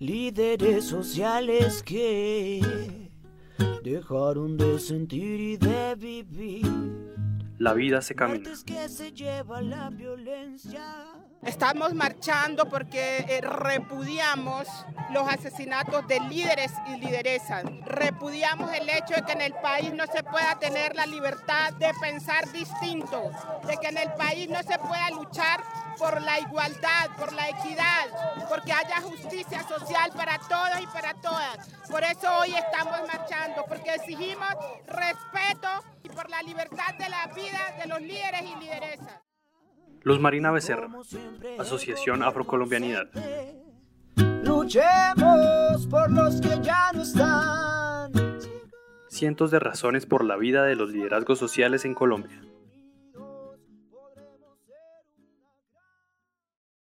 líderes sociales que dejaron de sentir y de vivir. La vida se camina. Muertes que se lleva la violencia. Estamos marchando porque eh, repudiamos los asesinatos de líderes y lideresas. Repudiamos el hecho de que en el país no se pueda tener la libertad de pensar distinto, de que en el país no se pueda luchar por la igualdad, por la equidad, porque haya justicia social para todos y para todas. Por eso hoy estamos marchando, porque exigimos respeto y por la libertad de la vida de los líderes y lideresas. Luz Marina Becerra, Asociación Afrocolombianidad. Luchemos por los que ya no están. Cientos de razones por la vida de los liderazgos sociales en Colombia.